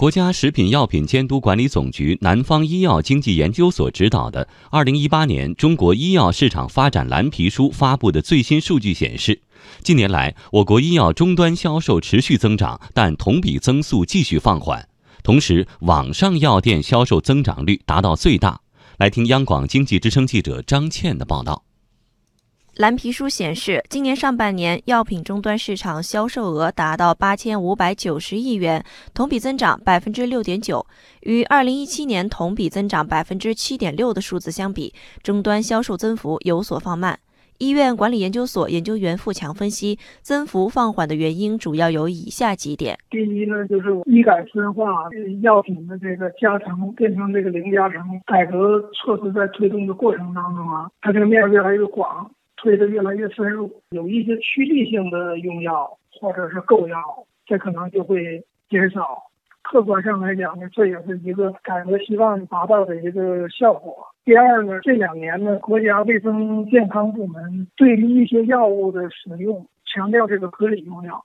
国家食品药品监督管理总局南方医药经济研究所指导的《二零一八年中国医药市场发展蓝皮书》发布的最新数据显示，近年来我国医药终端销售持续增长，但同比增速继续放缓。同时，网上药店销售增长率达到最大。来听央广经济之声记者张倩的报道。蓝皮书显示，今年上半年药品终端市场销售额达到八千五百九十亿元，同比增长百分之六点九。与二零一七年同比增长百分之七点六的数字相比，终端销售增幅有所放慢。医院管理研究所研究员付强分析，增幅放缓的原因主要有以下几点：第一呢，就是医改深化，药品的这个加成变成这个零加成，改革措施在推动的过程当中啊，它这个面越来越广。推的越来越深入，有一些趋利性的用药或者是购药，这可能就会减少。客观上来讲呢，这也是一个改革希望达到的一个效果。第二呢，这两年呢，国家卫生健康部门对于一些药物的使用，强调这个合理用药。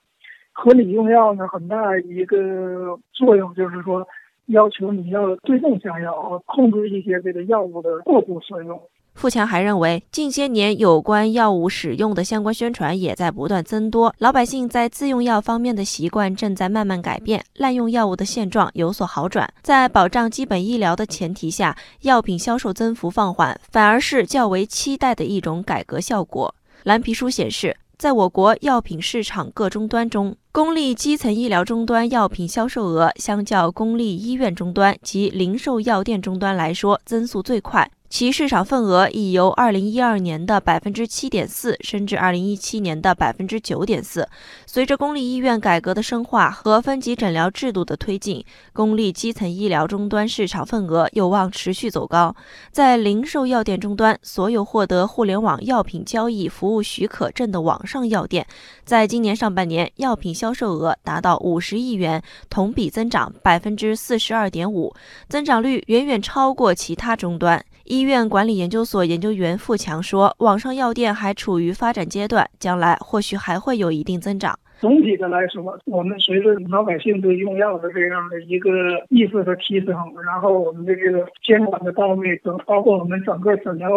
合理用药呢，很大一个作用就是说，要求你要对症下药，控制一些这个药物的过度使用。富强还认为，近些年有关药物使用的相关宣传也在不断增多，老百姓在自用药方面的习惯正在慢慢改变，滥用药物的现状有所好转。在保障基本医疗的前提下，药品销售增幅放缓，反而是较为期待的一种改革效果。蓝皮书显示，在我国药品市场各终端中，公立基层医疗终端药品销售额相较公立医院终端及零售药店终端来说，增速最快。其市场份额已由二零一二年的百分之七点四升至二零一七年的百分之九点四。随着公立医院改革的深化和分级诊疗制度的推进，公立基层医疗终端市场份额有望持续走高。在零售药店终端，所有获得互联网药品交易服务许可证的网上药店，在今年上半年药品销售额达到五十亿元，同比增长百分之四十二点五，增长率远远超过其他终端。医院管理研究所研究员付强说：“网上药店还处于发展阶段，将来或许还会有一定增长。总体的来说，我们随着老百姓对用药的这样的一个意识的提升，然后我们的这个监管的到位，等包括我们整个诊疗。”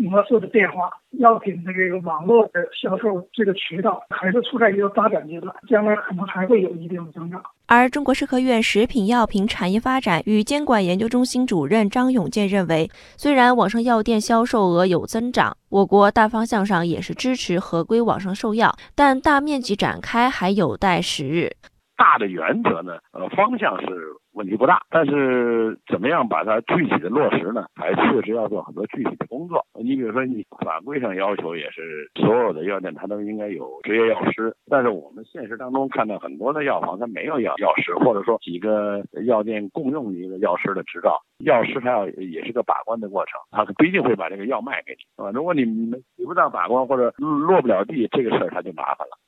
模式的变化，药品的这个网络的销售这个渠道还是处在一个发展阶段，将来可能还会有一定的增长。而中国社科院食品药品产业发展与监管研究中心主任张永健认为，虽然网上药店销售额有增长，我国大方向上也是支持合规网上售药，但大面积展开还有待时日。大的原则呢，呃，方向是。问题不大，但是怎么样把它具体的落实呢？还确实要做很多具体的工作。你比如说，你法规上要求也是所有的药店它都应该有执业药师，但是我们现实当中看到很多的药房它没有药药师，或者说几个药店共用一个药师的执照，药师他要也是个把关的过程，他不一定会把这个药卖给你，啊？如果你提不到把关或者落不了地，这个事儿他就麻烦了。